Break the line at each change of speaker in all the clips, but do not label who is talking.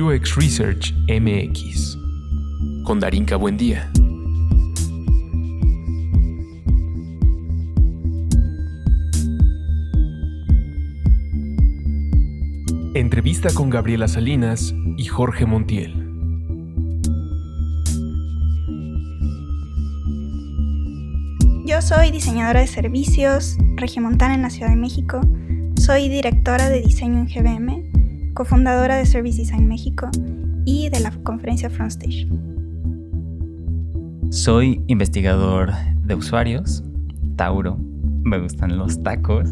UX Research MX con Darinka Buendía. Entrevista con Gabriela Salinas y Jorge Montiel.
Yo soy diseñadora de servicios regiomontana en la Ciudad de México. Soy directora de diseño en GBM, cofundadora de Service Design México y de la conferencia Frontstage.
Soy investigador de usuarios, Tauro, me gustan los tacos,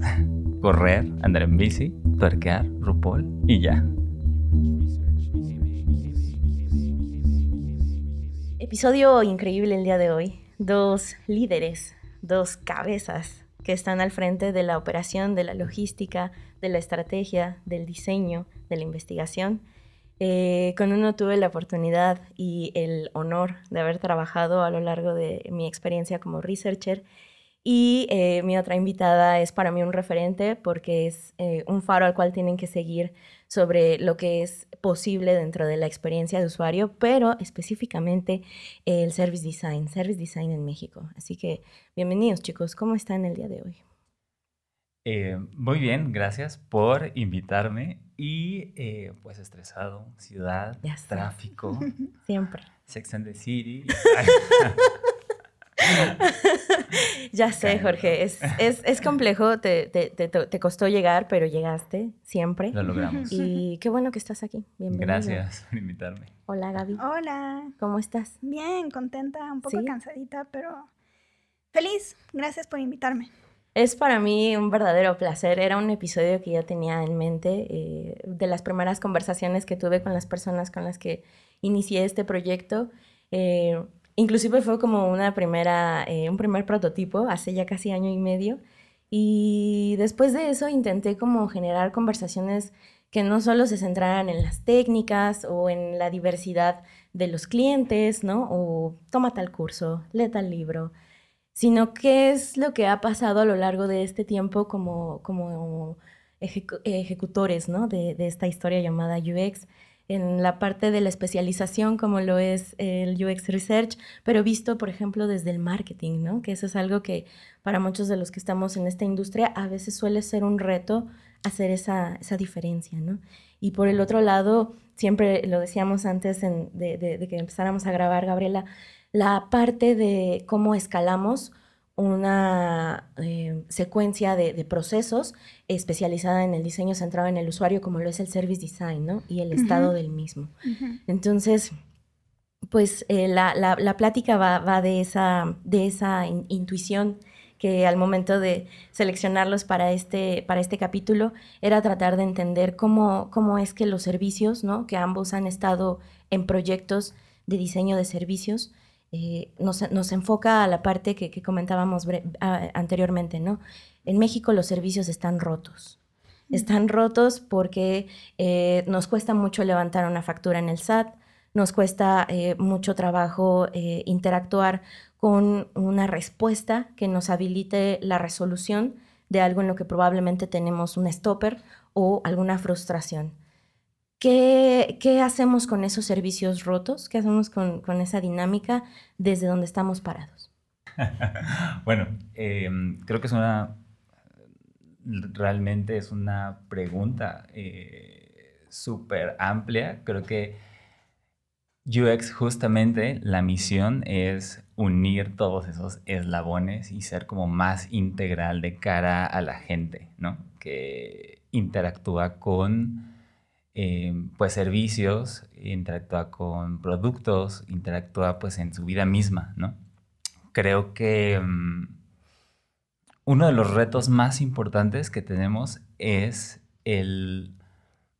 correr, andar en bici, tuerquear, RuPaul y ya.
Episodio increíble el día de hoy. Dos líderes, dos cabezas que están al frente de la operación, de la logística, de la estrategia, del diseño, de la investigación. Eh, con uno tuve la oportunidad y el honor de haber trabajado a lo largo de mi experiencia como researcher y eh, mi otra invitada es para mí un referente porque es eh, un faro al cual tienen que seguir sobre lo que es posible dentro de la experiencia de usuario, pero específicamente el Service Design, Service Design en México. Así que bienvenidos chicos, ¿cómo están el día de hoy?
Eh, muy bien, gracias por invitarme y pues estresado, ciudad, tráfico.
Siempre.
Sex and the City.
ya sé, Jorge, es, es, complejo, te, te, te, costó llegar, pero llegaste siempre.
Lo logramos.
Y qué bueno que estás aquí. Bienvenido.
Gracias por invitarme.
Hola, Gaby.
Hola.
¿Cómo estás?
Bien, contenta, un poco cansadita, pero feliz. Gracias por invitarme.
Es para mí un verdadero placer. Era un episodio que ya tenía en mente eh, de las primeras conversaciones que tuve con las personas con las que inicié este proyecto. Eh, Inclusive fue como una primera, eh, un primer prototipo hace ya casi año y medio. Y después de eso intenté como generar conversaciones que no solo se centraran en las técnicas o en la diversidad de los clientes, ¿no? O toma tal curso, lee tal libro, sino qué es lo que ha pasado a lo largo de este tiempo como, como ejecutores, ¿no? De, de, esta historia llamada UX en la parte de la especialización como lo es el UX Research, pero visto, por ejemplo, desde el marketing, ¿no? Que eso es algo que para muchos de los que estamos en esta industria a veces suele ser un reto hacer esa, esa diferencia, ¿no? Y por el otro lado, siempre lo decíamos antes de, de que empezáramos a grabar, Gabriela, la parte de cómo escalamos una eh, secuencia de, procesos especializada en el diseño centrado en el usuario, como lo es el service design, ¿no? Y el estado del mismo. Entonces, pues eh, la, la, plática va, de esa, de esa intuición que al momento de seleccionarlos para este, para este capítulo era tratar de entender cómo, cómo es que los servicios, ¿no? Que ambos han estado en proyectos de diseño de servicios, eh, nos, enfoca a la parte que, comentábamos anteriormente, ¿no? En México los servicios están rotos. Están rotos porque eh, nos cuesta mucho levantar una factura en el SAT, nos cuesta eh, mucho trabajo interactuar con una respuesta que nos habilite la resolución de algo en lo que probablemente tenemos un stopper o alguna frustración. ¿Qué, ¿Qué, hacemos con esos servicios rotos? ¿Qué hacemos con, con esa dinámica desde donde estamos parados?
bueno, em, creo que es una, realmente es una pregunta eh, súper amplia. Creo que UX justamente la misión es unir todos esos eslabones y ser como más integral de cara a la gente, ¿no? Que interactúa con eh, pues servicios, interactúa con productos, interactúa pues en su vida misma, ¿no? Creo que mm, uno de los retos más importantes que tenemos es el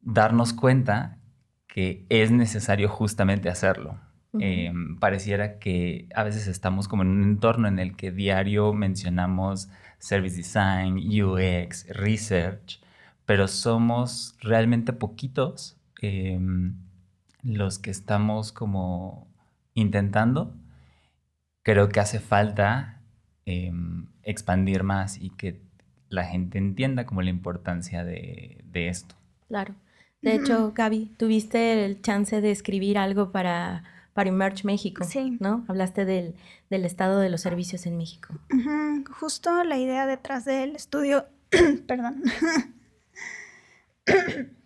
darnos cuenta que es necesario justamente hacerlo. Eh, pareciera que a veces estamos como en un entorno en el que diario mencionamos service design, UX, research, pero somos realmente poquitos em, los que estamos como intentando. Creo que hace falta em, expandir más y que la gente entienda como la importancia de, esto.
Claro. De hecho, Gaby, tuviste el chance de escribir algo para, para Emerge México,
Sí.
¿no? Hablaste del, del estado de los servicios en México.
Justo la idea detrás del estudio, perdón.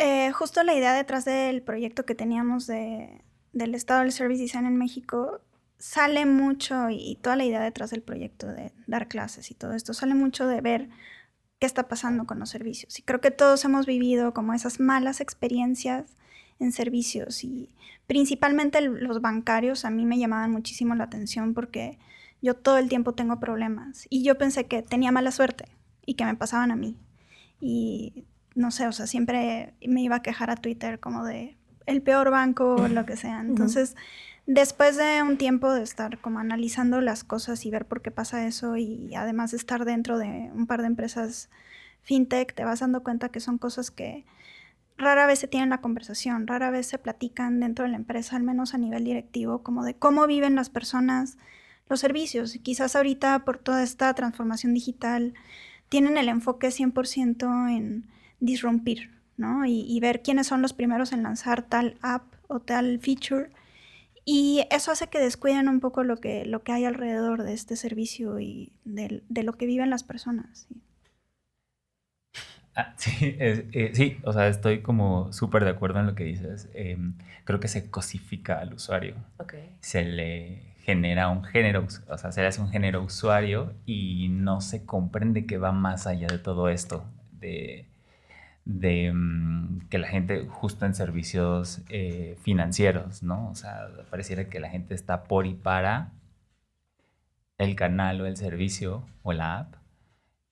Eh, justo la idea detrás del proyecto que teníamos de, del estado del service design en México sale mucho y, y toda la idea detrás del proyecto de dar clases y todo esto sale mucho de ver qué está pasando con los servicios. Y creo que todos hemos vivido como esas malas experiencias en servicios y principalmente los bancarios a mí me llamaban muchísimo la atención porque yo todo el tiempo tengo problemas y yo pensé que tenía mala suerte y que me pasaban a mí. Y no sé, o sea, siempre me iba a quejar a Twitter como de el peor banco o lo que sea. Entonces, después de un tiempo de estar como analizando las cosas y ver por qué pasa eso y además de estar dentro de un par de empresas fintech, te vas dando cuenta que son cosas que rara vez se tienen la conversación, rara vez se platican dentro de la empresa, al menos a nivel directivo, como de cómo viven las personas los servicios. Y quizás ahorita por toda esta transformación digital tienen el enfoque 100% en disrumpir, ¿no? Y, y ver quiénes son los primeros en lanzar tal app o tal feature. Y eso hace que descuiden un poco lo que, lo que hay alrededor de este servicio y del- de, lo que viven las personas.
Ah, sí, es- eh, sí, o sea, estoy como súper de acuerdo en lo que dices. Em, creo que se cosifica al usuario.
Ok.
Se le genera un género, o sea, se hace un género usuario y no se comprende que va más allá de todo esto, de, mm, que la gente, justo en servicios eh, financieros, ¿no? O sea, pareciera que la gente está por y para el canal o el servicio o la app,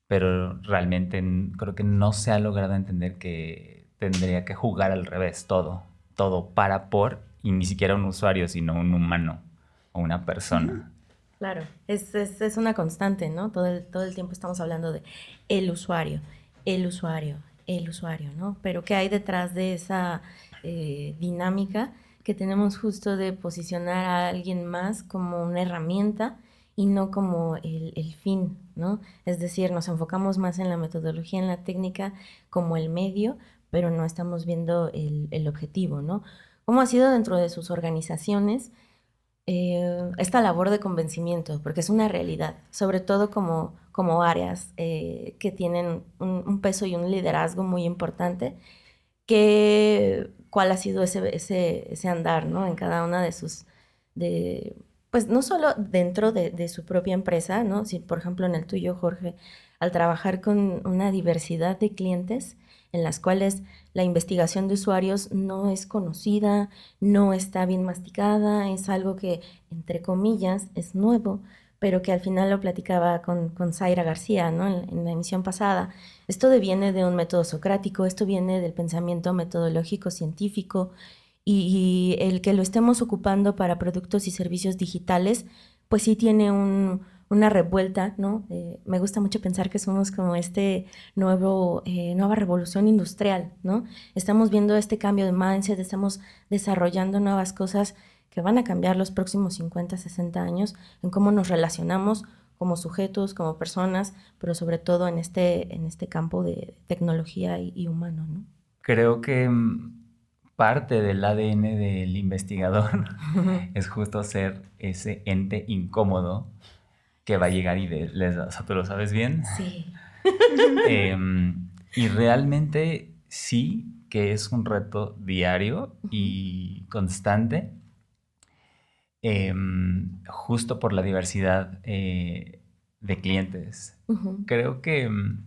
pero realmente creo que no se ha logrado entender que tendría que jugar al revés todo, todo para por y ni siquiera un usuario, sino un humano una persona.
Claro, es, es, es una constante, ¿no? Todo el, todo el tiempo estamos hablando de el usuario, el usuario, el usuario, ¿no? Pero ¿qué hay detrás de esa eh, dinámica que tenemos justo de posicionar a alguien más como una herramienta y no como el, el fin, ¿no? Es decir, nos enfocamos más en la metodología, en la técnica, como el medio, pero no estamos viendo el, el objetivo, ¿no? ¿Cómo ha sido dentro de sus organizaciones? Eh, esta labor de convencimiento, porque es una realidad, sobre todo como, como áreas eh, que tienen un, un peso y un liderazgo muy importante, que, cuál ha sido ese, ese, ese andar ¿no? en cada una de sus, de, pues no solo dentro de, de su propia empresa, ¿no? si por ejemplo en el tuyo, Jorge, al trabajar con una diversidad de clientes, en las cuales la investigación de usuarios no es conocida, no está bien masticada, es algo que, entre comillas, es nuevo, pero que al final lo platicaba con, con Zaira García ¿no? en, la emisión pasada. Esto viene de un método socrático, esto viene del pensamiento metodológico científico y el que lo estemos ocupando para productos y servicios digitales, pues sí tiene un, una revuelta, ¿no? Eh, me gusta mucho pensar que somos como este nuevo, eh, nueva revolución industrial, ¿no? Estamos viendo este cambio de mindset, estamos desarrollando nuevas cosas que van a cambiar los próximos 50, 60 años en cómo nos relacionamos como sujetos, como personas, pero sobre todo en este, en este campo de tecnología y, y humano, ¿no?
Creo que mm, parte del ADN del investigador es justo ser ese ente incómodo que va a llegar y de- les, o sea, tú lo sabes bien.
Sí.
Em, y realmente sí que es un reto diario y constante, em, justo por la diversidad eh, de clientes. Creo que mm,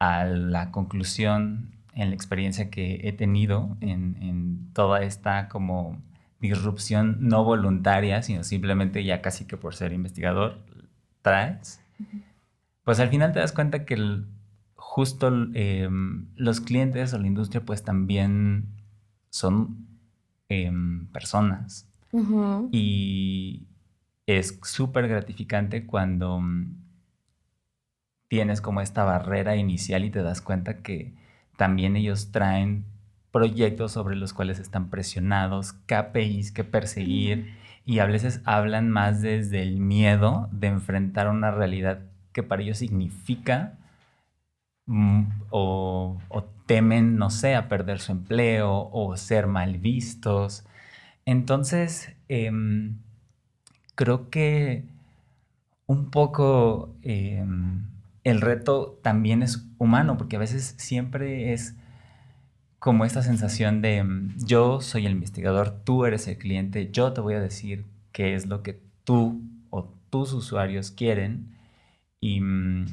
a la conclusión en la experiencia que he tenido en, en toda esta como disrupción no voluntaria, sino simplemente ya casi que por ser investigador traes, pues al final te das cuenta que el- justo em, los clientes o la industria pues también son em, personas. Y es súper gratificante cuando mm, tienes como esta barrera inicial y te das cuenta que también ellos traen proyectos sobre los cuales están presionados, KPIs que perseguir y a veces hablan más desde el miedo de enfrentar una realidad que para ellos significa mm, o, temen, no sé, a perder su empleo o ser mal vistos. Entonces, em, creo que un poco em, el reto también es humano, porque a veces siempre es como esta sensación de mm, yo soy el investigador, tú eres el cliente, yo te voy a decir qué es lo que tú o tus usuarios quieren y mm,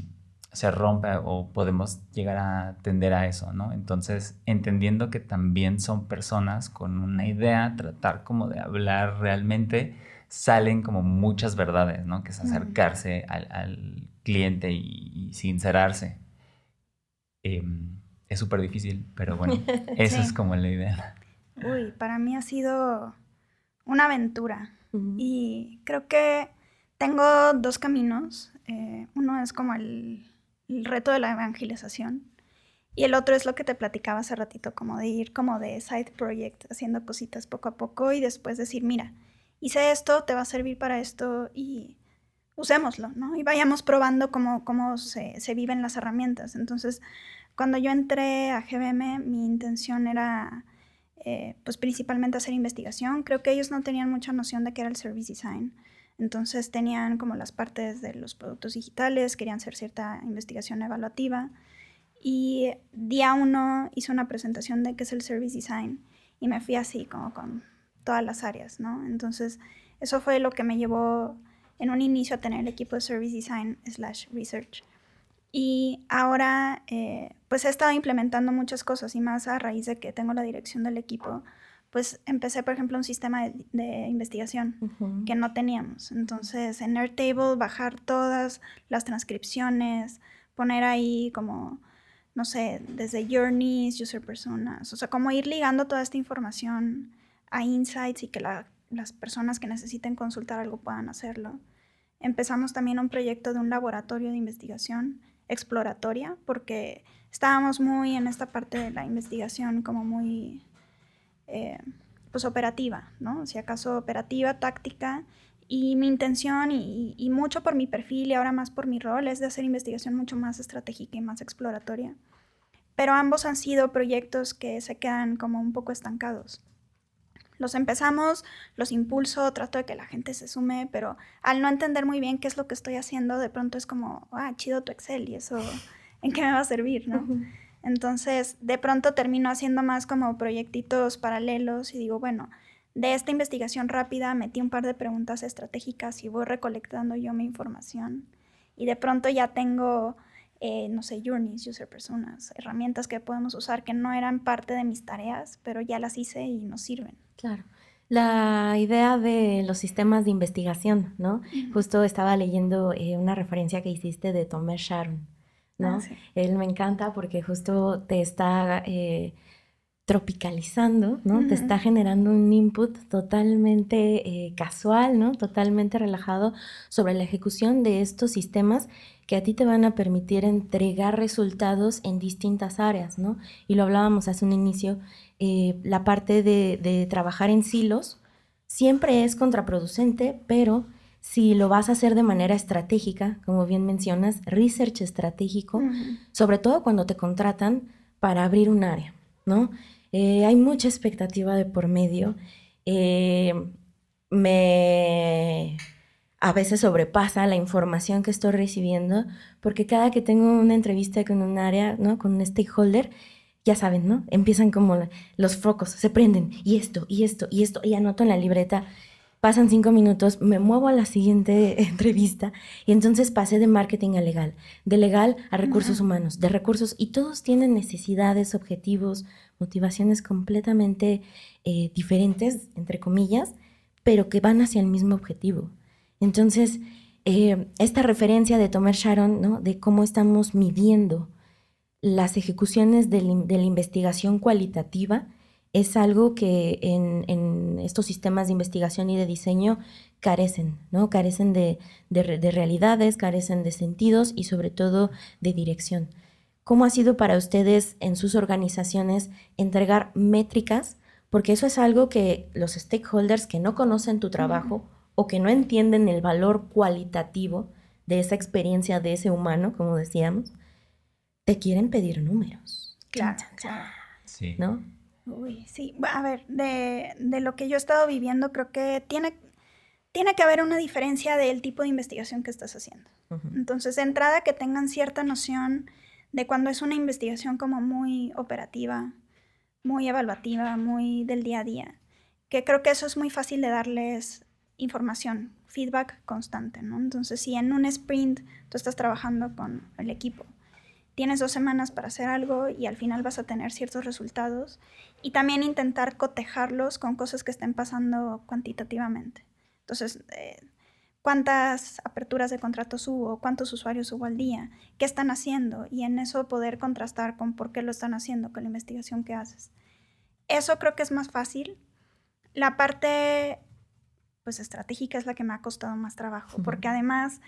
se rompe o podemos llegar a tender a eso, ¿no? Entonces, entendiendo que también son personas con una idea, tratar como de hablar realmente, salen como muchas verdades, ¿no? Que es acercarse al, cliente y, sincerarse. Em, es súper difícil, pero bueno, esa es como la idea.
Uy, para mí ha sido una aventura y creo que tengo dos caminos. Eh, uno es como el, el, reto de la evangelización y el otro es lo que te platicaba hace ratito, como de ir como de side project, haciendo cositas poco a poco y después decir, mira, hice esto, te va a servir para esto y usémoslo, ¿no? Y vayamos probando cómo, cómo se, se, viven las herramientas. Entonces, cuando yo entré a GBM, mi intención era, eh, pues, principalmente hacer investigación. Creo que ellos no tenían mucha noción de qué era el service design. Entonces, tenían como las partes de los productos digitales, querían hacer cierta investigación evaluativa. Y día uno hice una presentación de qué es el service design y me fui así, como con todas las áreas, ¿no? Entonces, eso fue lo que me llevó en un inicio a tener el equipo de Service Design slash Research. Y ahora, eh, pues he estado implementando muchas cosas y más a raíz de que tengo la dirección del equipo, pues empecé, por ejemplo, un sistema de, investigación que no teníamos. Entonces, en Airtable, bajar todas las transcripciones, poner ahí como, no sé, desde journeys, user personas, o sea, como ir ligando toda esta información a insights y que las personas que necesiten consultar algo puedan hacerlo. Empezamos también un proyecto de un laboratorio de investigación exploratoria porque estábamos muy en esta parte de la investigación como muy eh, pues operativa, ¿no? Si acaso operativa, táctica y mi intención y, y, mucho por mi perfil y ahora más por mi rol es de hacer investigación mucho más estratégica y más exploratoria. Pero ambos han sido proyectos que se quedan como un poco estancados. Los empezamos, los impulso, trato de que la gente se sume, pero al no entender muy bien qué es lo que estoy haciendo, de pronto es como, ah, chido tu Excel y eso, ¿en qué me va a servir? ¿no? Entonces, de pronto termino haciendo más como proyectitos paralelos y digo, bueno, de esta investigación rápida metí un par de preguntas estratégicas y voy recolectando yo mi información. Y de pronto ya tengo, eh, no sé, journeys, user personas, herramientas que podemos usar que no eran parte de mis tareas, pero ya las hice y nos sirven.
Claro. La idea de los sistemas de investigación, ¿no? Justo estaba leyendo eh, una referencia que hiciste de Thomas Sharon, ¿no? Ah, Él me encanta porque justo te está eh, tropicalizando, ¿no? Te está generando un input totalmente eh, casual, ¿no? Totalmente relajado sobre la ejecución de estos sistemas que a ti te van a permitir entregar resultados en distintas áreas, ¿no? Y lo hablábamos hace un inicio, eh, la parte de, trabajar en silos siempre es contraproducente, pero si lo vas a hacer de manera estratégica, como bien mencionas, research estratégico, sobre todo cuando te contratan para abrir un área, ¿no? Eh, hay mucha expectativa de por medio. Eh, me a veces sobrepasa la información que estoy recibiendo, porque cada que tengo una entrevista con un área, ¿no? Con un stakeholder, ya saben, ¿no? Empiezan como los focos, se prenden, y esto, y esto, y esto, y anoto en la libreta. Pasan cinco minutos, me muevo a la siguiente entrevista y entonces pasé de marketing a legal, de legal a recursos humanos, de recursos, y todos tienen necesidades, objetivos, motivaciones completamente eh, diferentes, entre comillas, pero que van hacia el mismo objetivo. Entonces, eh, esta referencia de Thomas Sharon, ¿no? De cómo estamos midiendo las ejecuciones de, la investigación cualitativa es algo que en, estos sistemas de investigación y de diseño carecen, ¿no? Carecen de, realidades, carecen de sentidos y sobre todo de dirección. ¿Cómo ha sido para ustedes en sus organizaciones entregar métricas? Porque eso es algo que los stakeholders que no conocen tu trabajo o que no entienden el valor cualitativo de esa experiencia de ese humano, como decíamos, te quieren pedir números.
Claro.
Sí.
¿No?
Uy, sí. A ver, de, de lo que yo he estado viviendo, creo que tiene, tiene que haber una diferencia del tipo de investigación que estás haciendo. Entonces, de entrada, que tengan cierta noción de cuando es una investigación como muy operativa, muy evaluativa, muy del día a día, que creo que eso es muy fácil de darles información, feedback constante, ¿no? Entonces, si en un sprint tú estás trabajando con el equipo, tienes dos semanas para hacer algo y al final vas a tener ciertos resultados y también intentar cotejarlos con cosas que estén pasando cuantitativamente. Entonces, eh, cuántas aperturas de contratos hubo, cuántos usuarios hubo al día, qué están haciendo y en eso poder contrastar con por qué lo están haciendo, con la investigación que haces. Eso creo que es más fácil. La parte pues estratégica es la que me ha costado más trabajo, porque además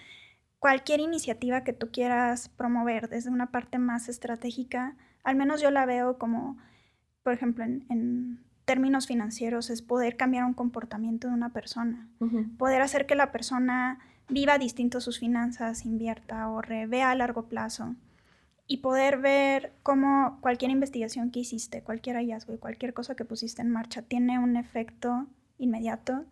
cualquier iniciativa que tú quieras promover desde una parte más estratégica, al menos yo la veo como, por ejemplo, en términos financieros es poder cambiar un comportamiento de una persona, poder hacer que la persona viva distinto sus finanzas, invierta, ahorre, vea a largo plazo. Y poder ver cómo cualquier investigación que hiciste, cualquier hallazgo y cualquier cosa que pusiste en marcha tiene un efecto inmediato,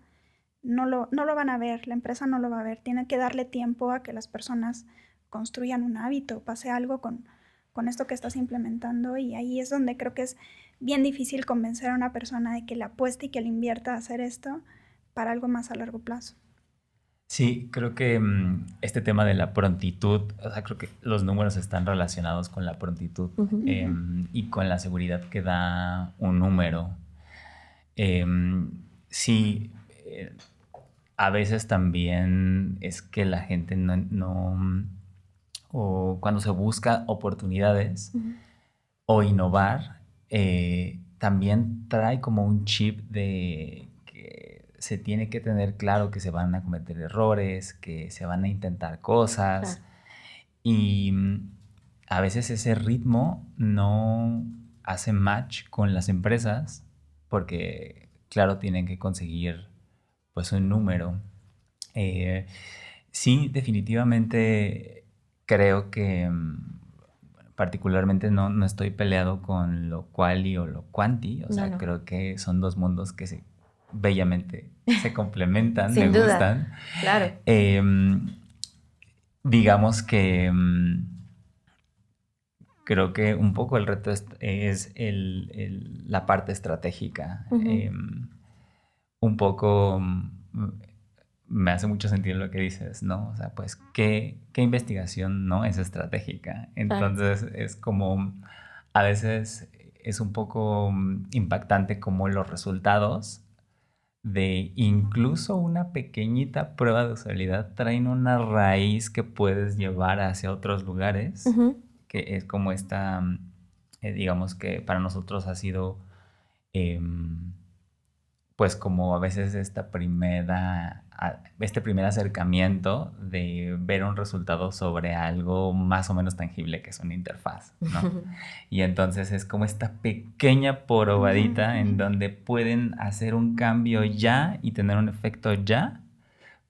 no lo, no lo van a ver, la empresa no lo va a ver, tiene que darle tiempo a que las personas construyan un hábito, pase algo con, con esto que estás implementando. Y ahí es donde creo que es bien difícil convencer a una persona de que le apueste y que le invierta a hacer esto para algo más a largo plazo.
Sí, creo que mm, este tema de la prontitud, o sea, creo que los números están relacionados con la prontitud em, y con la seguridad que da un número. Em, sí, eh, a veces también es que la gente no, o cuando se busca oportunidades o innovar, eh, también trae como un chip de que se tiene que tener claro que se van a cometer errores, que se van a intentar cosas. Y mm, a veces ese ritmo no hace match con las empresas porque, claro, tienen que conseguir pues un número. Eh, sí, definitivamente creo que mm, particularmente no, no estoy peleado con lo quali o lo quanti, o sea, creo que son dos mundos que se bellamente se complementan, me gustan.
Claro.
Em, digamos que em, creo que un poco el reto es, la parte estratégica. Em, un poco me hace mucho sentido lo que dices, ¿no? O sea, pues, ¿qué, qué investigación no es estratégica? Entonces, es como, a veces es un poco mm, impactante como los resultados de incluso una pequeñita prueba de usabilidad traen una raíz que puedes llevar hacia otros lugares, que es como esta, mm, eh, digamos que para nosotros ha sido... Em, pues como a veces esta primera, este primer acercamiento de ver un resultado sobre algo más o menos tangible que es una interfaz, ¿no? y entonces es como esta pequeña porobadita en donde pueden hacer un cambio ya y tener un efecto ya,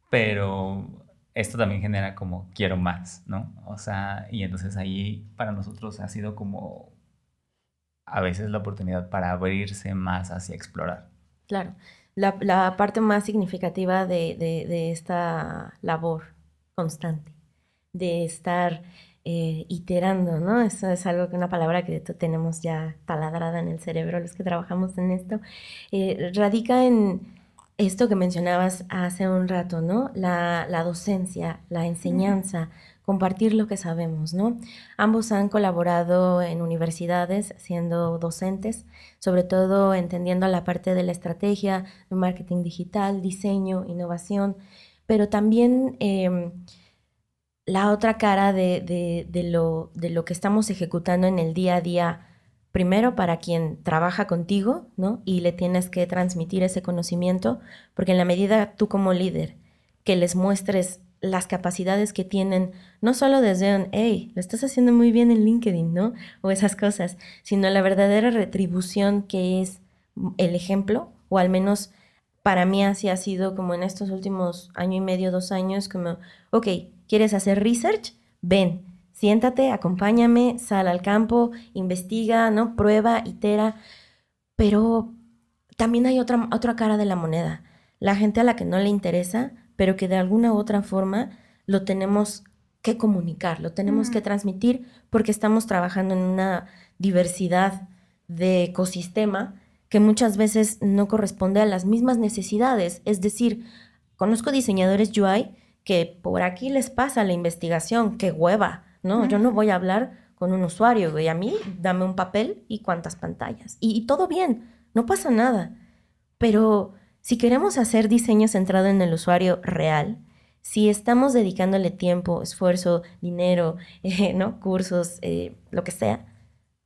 pero esto también genera como quiero más, ¿no? O sea, y entonces ahí para nosotros ha sido como a veces la oportunidad para abrirse más hacia explorar.
Claro. La, parte más significativa de, esta labor constante, de estar eh, iterando, ¿no? Eso es algo que una palabra que tenemos ya taladrada en el cerebro, los que trabajamos en esto, eh, radica en esto que mencionabas hace un rato, ¿no? La, la docencia, la enseñanza, compartir lo que sabemos, ¿no? Ambos han colaborado en universidades siendo docentes, sobre todo entendiendo la parte de la estrategia, de marketing digital, diseño, innovación, pero también em, la otra cara de, lo, de lo que estamos ejecutando en el día a día primero para quien trabaja contigo, ¿no? Y le tienes que transmitir ese conocimiento, porque en la medida tú como líder que les muestres las capacidades que tienen, no solo desde un, hey, lo estás haciendo muy bien en LinkedIn, ¿no? O esas cosas, sino la verdadera retribución que es el ejemplo, o al menos para mí así ha sido como en estos últimos año y medio, dos años, como, ok, ¿quieres hacer research? Ven, siéntate, acompáñame, sal al campo, investiga, ¿no? Prueba, itera, pero también hay otra, otra cara de la moneda. La gente a la que no le interesa, pero que de alguna u otra forma lo tenemos que comunicar, lo tenemos que transmitir porque estamos trabajando en una diversidad de ecosistema que muchas veces no corresponde a las mismas necesidades. Es decir, conozco diseñadores UI que por aquí les pasa la investigación, qué hueva, ¿no? Yo no voy a hablar con un usuario, y a mí dame un papel y cuántas pantallas. y todo bien, no pasa nada. Pero si queremos hacer diseño centrado en el usuario real, si estamos dedicándole tiempo, esfuerzo, dinero, eh, ¿no? cursos, eh, lo que sea,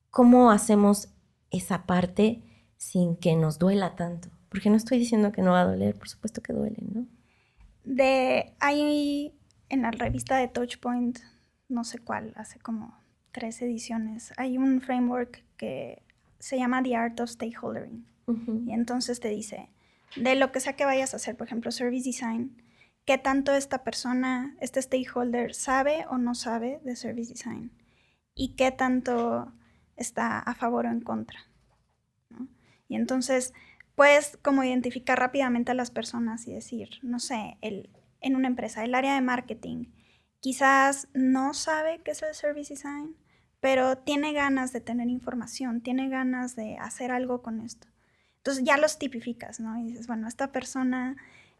¿cómo hacemos esa parte sin que nos duela tanto? Porque no estoy diciendo que no va a doler, por supuesto que duele, ¿no?
De ahí en la revista de Touchpoint, no sé cuál, hace como tres ediciones, hay un framework que se llama The Art of Stakeholdering. Y entonces te dice, de lo que sea que vayas a hacer, por ejemplo, Service Design, qué tanto esta persona, este stakeholder, sabe o no sabe de Service Design y qué tanto está a favor o en contra. Y entonces puedes como identificar rápidamente a las personas y decir, no sé, el, en una empresa, el área de marketing, quizás no sabe qué es el Service Design, pero tiene ganas de tener información, tiene ganas de hacer algo con esto. Entonces ya los tipificas, ¿no? Y dices, bueno, esta persona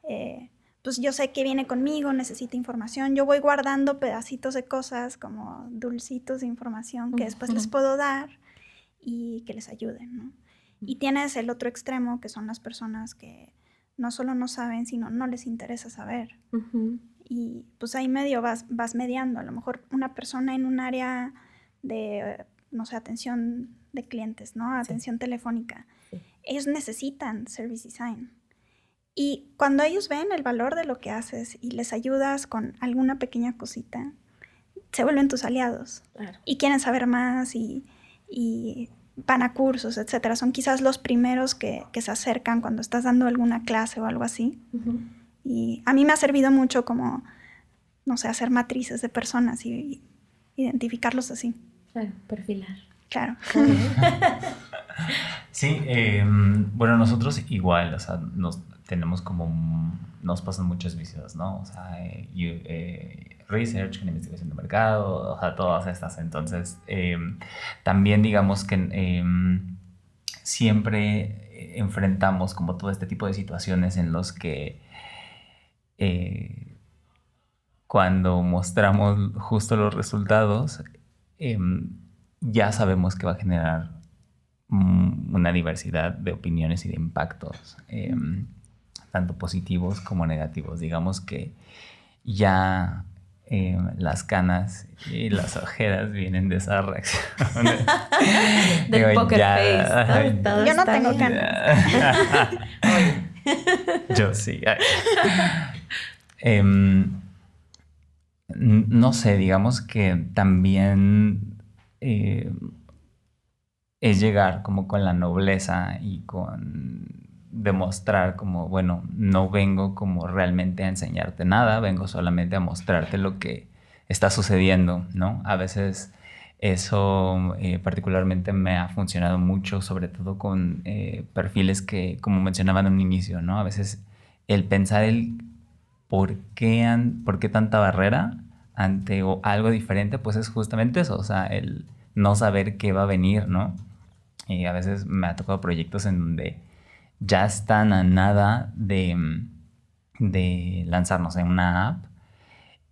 eh, pues yo sé que viene conmigo, necesita información, yo voy guardando pedacitos de cosas como dulcitos de información que después les puedo dar y que les ayuden, ¿no? Y tienes el otro extremo, que son las personas que no solo no saben, sino no les interesa saber. Y pues ahí medio vas, vas mediando. A lo mejor una persona en un área de, no sé, atención de clientes, ¿no? Atención telefónica. Ellos necesitan service design y cuando ellos ven el valor de lo que haces y les ayudas con alguna pequeña cosita, se vuelven tus aliados y quieren saber más y, van a cursos, etcétera. Son quizás los primeros que, se acercan cuando estás dando alguna clase o algo así. Y a mí me ha servido mucho como, no sé, hacer matrices de personas y, identificarlos así.
Claro, perfilar.
Claro.
Sí, em, bueno, nosotros igual, o sea, nos, tenemos como, nos pasan muchos vicios, ¿no? O sea, eh, eh, research, investigación de mercado, o sea, todas estas. Entonces, em, también digamos que em, siempre enfrentamos como todo este tipo de situaciones en los que eh, cuando mostramos justo los resultados, ya sabemos que va a generar una diversidad de opiniones y de impactos tanto positivos como negativos. Digamos que ya eh, las canas y las ojeras vienen de esa reacción.
Del poker face.
Yo no tengo canas.
Yo sí. Em, no sé, digamos que también eh, es llegar como con la nobleza y con demostrar como, bueno, no vengo como realmente a enseñarte nada, vengo solamente a mostrarte lo que está sucediendo, ¿no? A veces eso eh, particularmente me ha funcionado mucho, sobre todo con eh, perfiles que, como mencionaban en un inicio, ¿no? A veces el pensar el por qué, por qué tanta barrera ante algo diferente, pues es justamente eso, o sea, el no saber qué va a venir, ¿no? Y a veces me ha tocado proyectos en donde ya están a nada de, de lanzarnos en una app.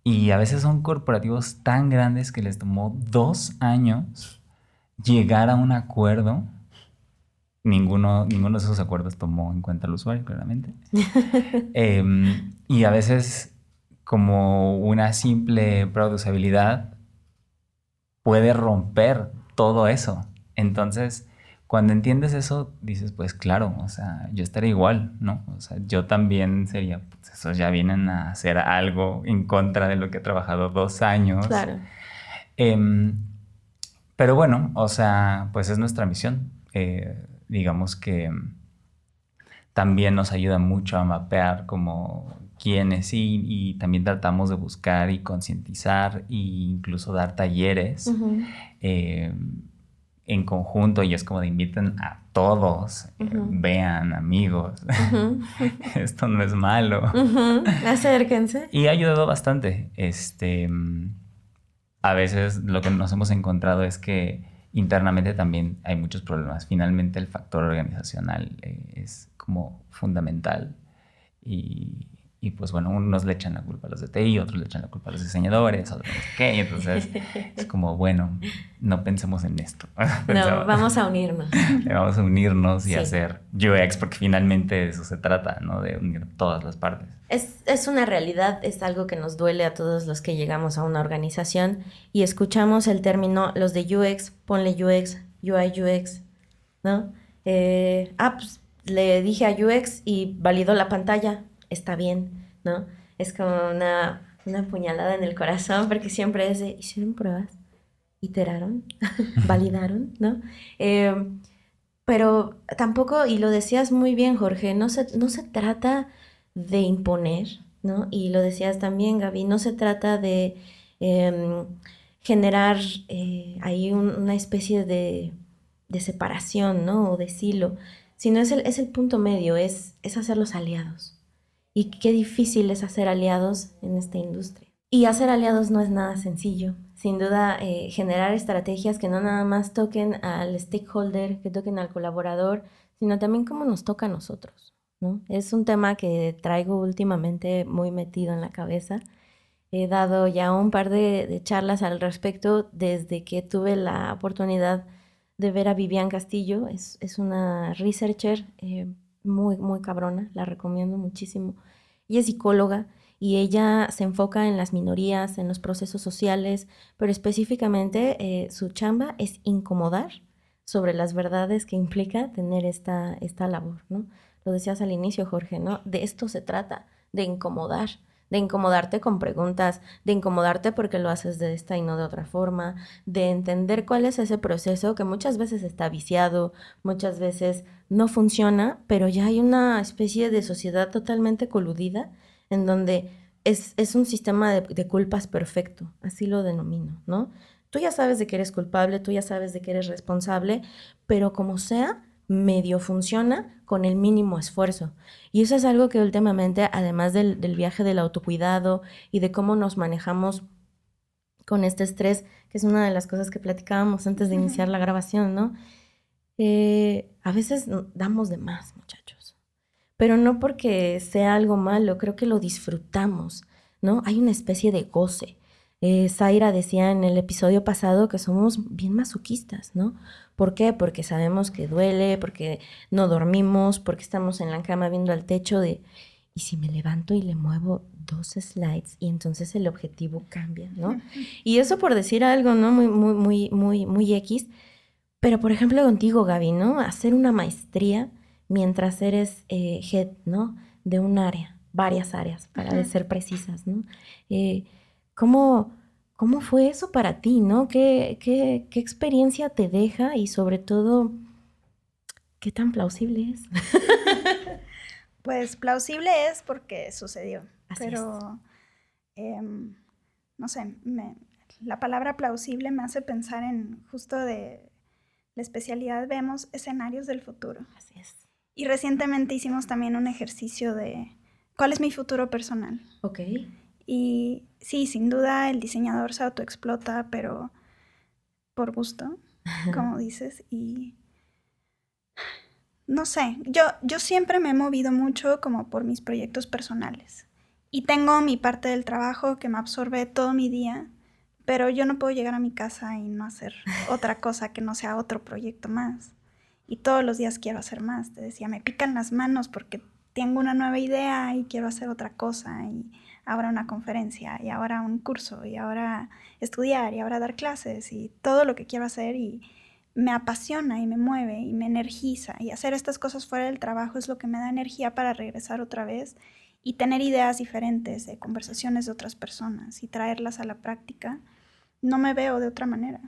Y a veces son corporativos tan grandes que les tomó dos años llegar a un acuerdo. Ninguno, ninguno de esos acuerdos tomó en cuenta al usuario, claramente. Em, y a veces, como una simple prueba puede romper todo eso. Entonces, cuando entiendes eso, dices, pues claro, o sea, yo estaría igual, ¿no? O sea, yo también sería, pues esos ya vienen a hacer algo en contra de lo que he trabajado dos años.
Claro.
Em, pero bueno, o sea, pues es nuestra misión. Eh, digamos que también nos ayuda mucho a mapear como quiénes sí y también tratamos de buscar y concientizar e incluso dar talleres eh, en conjunto y es como de inviten a todos, eh, vean amigos, esto no es malo.
Acérquense.
Y ha ayudado bastante. Este, a veces lo que nos hemos encontrado es que internamente también hay muchos problemas. Finalmente el factor organizacional eh, es como fundamental y, y, pues bueno, unos le echan la culpa a los de TI, otros le echan la culpa a los diseñadores, otros no sé qué, entonces es como, bueno, no pensemos en esto.
no, vamos a unirnos.
vamos a unirnos y hacer UX porque finalmente de eso se trata, ¿no? De unir todas las partes.
Es, es, una realidad, es algo que nos duele a todos los que llegamos a una organización y escuchamos el término, los de UX, ponle UX, UI UX, ¿no? Eh, ah, pues le dije a UX y validó la pantalla, está bien, ¿no? Es como una, una puñalada en el corazón porque siempre es de, hicieron pruebas, iteraron, validaron, ¿no? Eh, pero tampoco, y lo decías muy bien, Jorge, no se, no se trata de imponer, ¿no? Y lo decías también, Gaby, no se trata de em, generar eh, ahí una especie de, de, separación, ¿no? O de silo, sino es el, es el punto medio, es, es hacer los aliados. Y qué difícil es hacer aliados en esta industria. Y hacer aliados no es nada sencillo. Sin duda, eh, generar estrategias que no nada más toquen al stakeholder, que toquen al colaborador, sino también cómo nos toca a nosotros. Es un tema que traigo últimamente muy metido en la cabeza. He dado ya un par de, charlas al respecto desde que tuve la oportunidad de ver a Vivian Castillo. Es, una researcher eh, muy, muy cabrona, la recomiendo muchísimo. Ella es psicóloga y ella se enfoca en las minorías, en los procesos sociales, pero específicamente eh, su chamba es incomodar sobre las verdades que implica tener esta, esta labor, ¿no? lo decías al inicio, Jorge, ¿no? De esto se trata, de incomodar, de incomodarte con preguntas, de incomodarte porque lo haces de esta y no de otra forma, de entender cuál es ese proceso que muchas veces está viciado, muchas veces no funciona, pero ya hay una especie de sociedad totalmente coludida en donde es, un sistema de, de culpas perfecto, así lo denomino, ¿no? Tú ya sabes de que eres culpable, tú ya sabes de que eres responsable, pero como sea, medio funciona con el mínimo esfuerzo. Y eso es algo que últimamente, además del, viaje del autocuidado y de cómo nos manejamos con este estrés, que es una de las cosas que platicábamos antes de iniciar la grabación, ¿no? Eh, a veces damos de más, muchachos. Pero no porque sea algo malo, creo que lo disfrutamos, ¿no? Hay una especie de goce. Eh, Zaira decía en el episodio pasado que somos bien masoquistas, ¿no? ¿Por qué? Porque sabemos que duele, porque no dormimos, porque estamos en la cama viendo al techo de, ¿y si me levanto y le muevo dos slides y entonces el objetivo cambia, ¿no? Y eso por decir algo, ¿no? Muy, muy, muy, muy, muy X. Pero por ejemplo contigo, Gaby, ¿no? Hacer una maestría mientras eres eh, head, ¿no? De un área, varias áreas, para ser precisas, ¿no? Eh, ¿Cómo ¿Cómo fue eso para ti, no? ¿Qué, qué, qué experiencia te deja y sobre todo, qué tan plausible es?
pues plausible es porque sucedió, pero em, no sé, la palabra plausible me hace pensar en justo de la especialidad vemos escenarios del futuro.
Así es.
Y recientemente hicimos también un ejercicio de cuál es mi futuro personal.
Ok.
Y sí, sin duda el diseñador se autoexplota, pero por gusto, como dices. Y no sé, yo, yo siempre me he movido mucho como por mis proyectos personales. Y tengo mi parte del trabajo que me absorbe todo mi día, pero yo no puedo llegar a mi casa y no hacer otra cosa que no sea otro proyecto más. Y todos los días quiero hacer más. Te decía, me pican las manos porque tengo una nueva idea y quiero hacer otra cosa. Y ahora una conferencia y ahora un curso y ahora estudiar y ahora dar clases y todo lo que quiero hacer y me apasiona y me mueve y me energiza y hacer estas cosas fuera del trabajo es lo que me da energía para regresar otra vez y tener ideas diferentes de conversaciones de otras personas y traerlas a la práctica. No me veo de otra manera.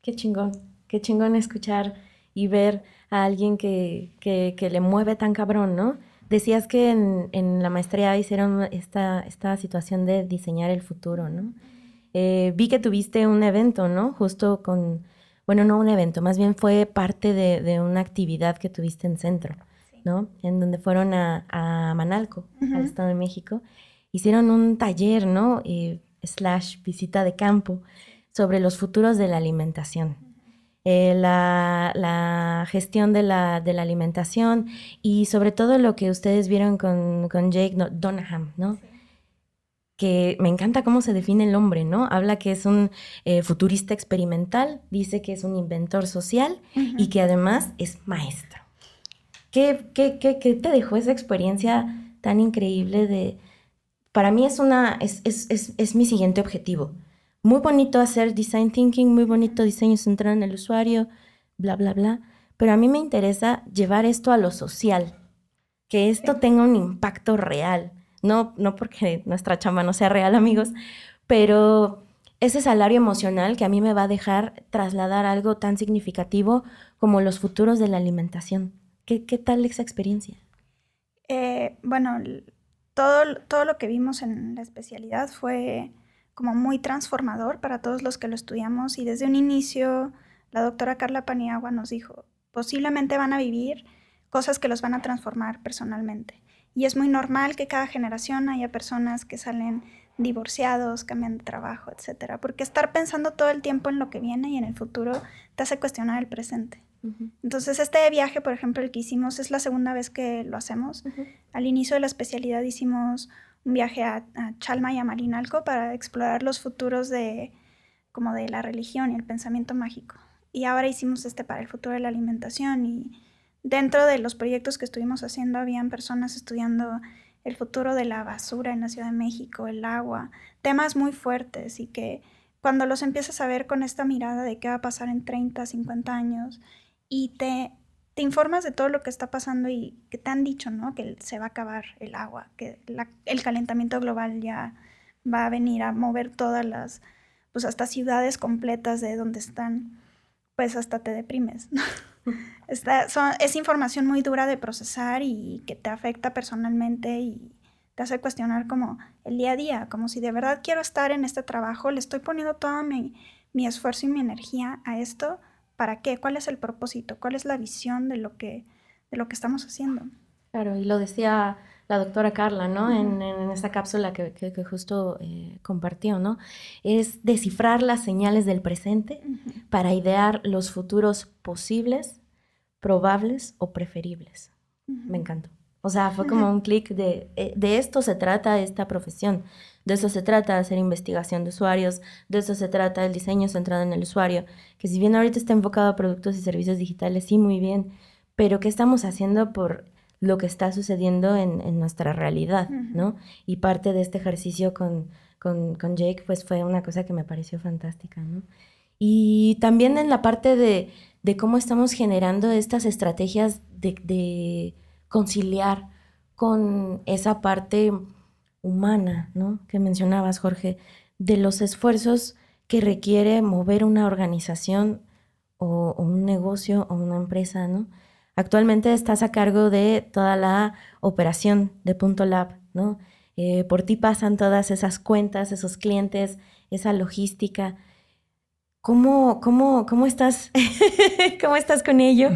Qué chingón, qué chingón escuchar y ver a alguien que, que, le mueve tan cabrón, ¿no? Decías que en, en, la maestría hicieron esta, esta situación de diseñar el futuro, ¿no? Eh, vi que tuviste un evento, ¿no? Justo con, bueno, no un evento, más bien fue parte de, de una actividad que tuviste en centro, ¿no? En donde fueron a, a Manalco, al Estado de México. Hicieron un taller, ¿no? Eh, slash visita de campo sobre los futuros de la alimentación. Eh, la, gestión de la, alimentación y sobre todo lo que ustedes vieron con, Jake Donaham, ¿no? que me encanta cómo se define el hombre, ¿no? Habla que es un eh, futurista experimental, dice que es un inventor social y que además es maestro. ¿Qué, qué, te dejó esa experiencia tan increíble de... Para mí es, una, es, es mi siguiente objetivo muy bonito hacer design thinking, muy bonito diseño centrado en el usuario, bla, bla, bla. Pero a mí me interesa llevar esto a lo social, que esto tenga un impacto real. No, no porque nuestra chamba no sea real, amigos, pero ese salario emocional que a mí me va a dejar trasladar algo tan significativo como los futuros de la alimentación. ¿Qué, qué tal esa experiencia?
Eh, bueno, todo, todo lo que vimos en la especialidad fue como muy transformador para todos los que lo estudiamos y desde un inicio la doctora Carla Paniagua nos dijo, posiblemente van a vivir cosas que los van a transformar personalmente. Y es muy normal que cada generación haya personas que salen divorciados, cambian de trabajo, etcétera, porque estar pensando todo el tiempo en lo que viene y en el futuro te hace cuestionar el presente. Entonces, este viaje, por ejemplo, el que hicimos, es la segunda vez que lo hacemos. Al inicio de la especialidad hicimos un viaje a, Chalma y a Malinalco para explorar los futuros de como de la religión y el pensamiento mágico. Y ahora hicimos este para el futuro de la alimentación y dentro de los proyectos que estuvimos haciendo habían personas estudiando el futuro de la basura en la Ciudad de México, el agua, temas muy fuertes y que cuando los empiezas a ver con esta mirada de qué va a pasar en 30, 50 años y te te informas de todo lo que está pasando y que te han dicho, ¿no? Que se va a acabar el agua, que el calentamiento global ya va a venir a mover todas las, pues hasta ciudades completas de donde están, pues hasta te deprimes, ¿no? es información muy dura de procesar y que te afecta personalmente y te hace cuestionar como el día a día, como si de verdad quiero estar en este trabajo, le estoy poniendo todo mi, mi esfuerzo y mi energía a esto ¿Para qué? ¿Cuál es el propósito? ¿Cuál es la visión de lo que, de lo que estamos haciendo?
Claro, y lo decía la doctora Carla, ¿no? en, en, esta cápsula que, que, justo eh, compartió, ¿no? Es descifrar las señales del presente para idear los futuros posibles, probables o preferibles. Me encantó. O sea, fue como un clic de, eh, de esto se trata esta profesión, de eso se trata hacer investigación de usuarios, de eso se trata el diseño centrado en el usuario, que si bien ahorita está enfocado a productos y servicios digitales, sí, muy bien, pero ¿qué estamos haciendo por lo que está sucediendo en, nuestra realidad, ¿no? Y parte de este ejercicio con, con, Jake, pues fue una cosa que me pareció fantástica, ¿no? Y también en la parte de, de cómo estamos generando estas estrategias de, de conciliar con esa parte humana, ¿no? Que mencionabas, Jorge, de los esfuerzos que requiere mover una organización o, un negocio o una empresa, ¿no? Actualmente estás a cargo de toda la operación de Punto Lab, ¿no? Eh, por ti pasan todas esas cuentas, esos clientes, esa logística. ¿Cómo, cómo, cómo estás? ¿Cómo estás con ello?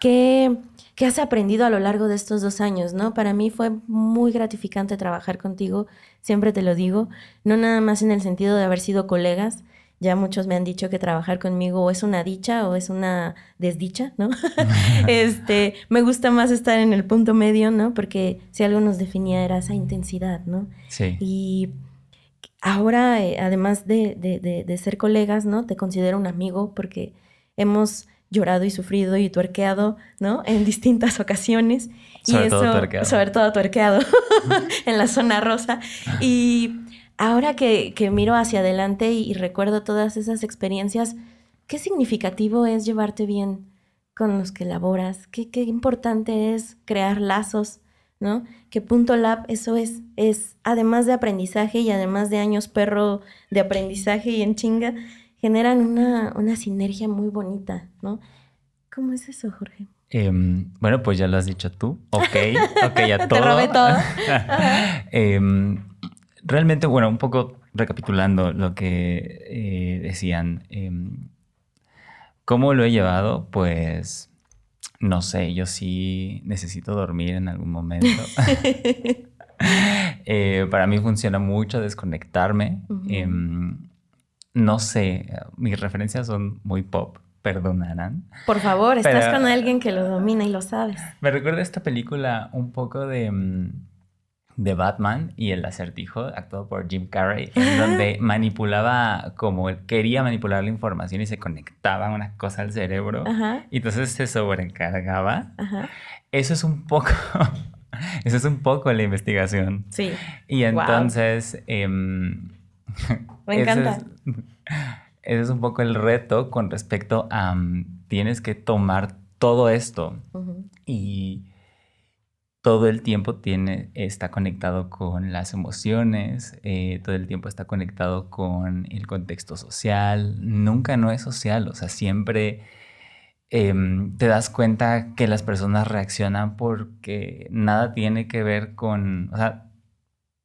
¿Qué, ¿Qué has aprendido a lo largo de estos dos años? ¿no? Para mí fue muy gratificante trabajar contigo, siempre te lo digo, no nada más en el sentido de haber sido colegas, ya muchos me han dicho que trabajar conmigo es una dicha o es una desdicha, ¿no? este, me gusta más estar en el punto medio, ¿no? Porque si algo nos definía era esa intensidad, ¿no?
Sí.
Y ahora, eh, además de, de, de, ser colegas, ¿no? Te considero un amigo porque hemos llorado y sufrido y tuerqueado, ¿no? En distintas ocasiones.
Sobre
y
todo eso, tuerqueado.
Sobre todo tuerqueado en la zona rosa. Y ahora que, miro hacia adelante y, recuerdo todas esas experiencias, qué significativo es llevarte bien con los que laboras, qué, qué importante es crear lazos, ¿no? Que Punto Lab eso es, es además de aprendizaje y además de años perro de aprendizaje y en chinga, generan una, una sinergia muy bonita, ¿no? ¿Cómo es eso, Jorge?
Em, bueno, pues ya lo has dicho tú. Ok, ok, ya todo.
Te robé todo.
Em, realmente, bueno, un poco recapitulando lo que eh, decían. em, ¿Cómo lo he llevado? Pues no sé, yo sí necesito dormir en algún momento. Eh, para mí funciona mucho desconectarme. No sé, mis referencias son muy pop, perdonarán.
Por favor, estás
Pero-
con alguien que lo domina y lo sabes.
Me recuerda esta película un poco de, mm, de Batman y el acertijo, actuado por Jim Carrey, en donde manipulaba como él quería manipular la información y se conectaba una cosa al cerebro
Ajá,
y entonces se sobrecargaba.
ajá.
Eso es un poco, eso es un poco la investigación.
Sí,
Y
Wow.
entonces,
me
ese
encanta.
es- ese es un poco el reto con respecto a mm, tienes que tomar todo esto y todo el tiempo tiene, está conectado con las emociones, eh, todo el tiempo está conectado con el contexto social, nunca no es social, o sea, siempre em, te das cuenta que las personas reaccionan porque nada tiene que ver con, o sea,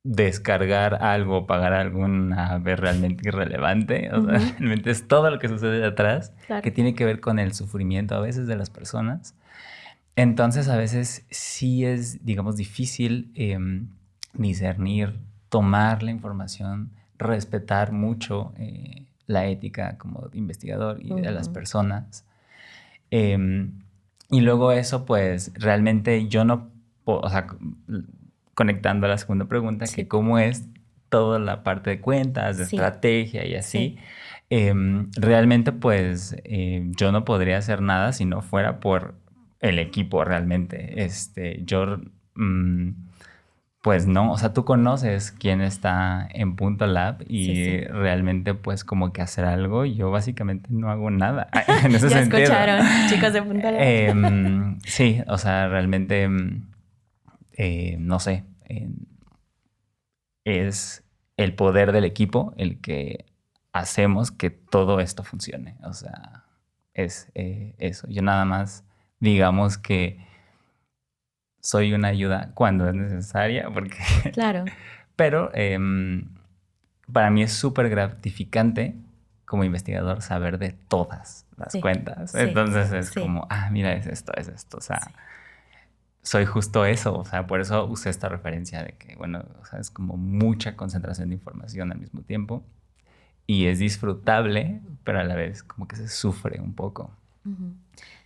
descargar algo, pagar alguna vez realmente irrelevante, o sea, realmente es todo lo que sucede detrás
Claro.
que tiene que ver con el sufrimiento a veces de las personas. Entonces a veces sí es, digamos, difícil em, discernir, tomar la información, respetar mucho eh, la ética como investigador y de las personas. Em, y luego eso, pues realmente yo no, o sea, conectando a la segunda pregunta,
Sí.
que cómo es toda la parte de cuentas, de
Sí.
estrategia y así.
Sí.
Em, realmente, pues eh, yo no podría hacer nada si no fuera por el equipo realmente. Este, yo, mm, pues no, o sea, tú conoces quién está en Punto Lab y
Sí, sí.
realmente, pues como que hacer algo, yo básicamente no hago nada. en ese
Ya
sentido.
escucharon, chicos de Punta Lab.
Em, sí, o sea, realmente, eh, no sé, es el poder del equipo el que hacemos que todo esto funcione. O sea, es eh, eso. Yo nada más, digamos que soy una ayuda cuando es necesaria, porque,
Claro,
pero em, para mí es súper gratificante como investigador saber de todas las
Sí,
cuentas.
sí,
Entonces es
sí.
como, ah, mira, es esto, es esto. O sea. Soy justo eso. O sea, por eso usé esta referencia de que, bueno, o sea, es como mucha concentración de información al mismo tiempo. Y es disfrutable, pero a la vez como que se sufre un poco.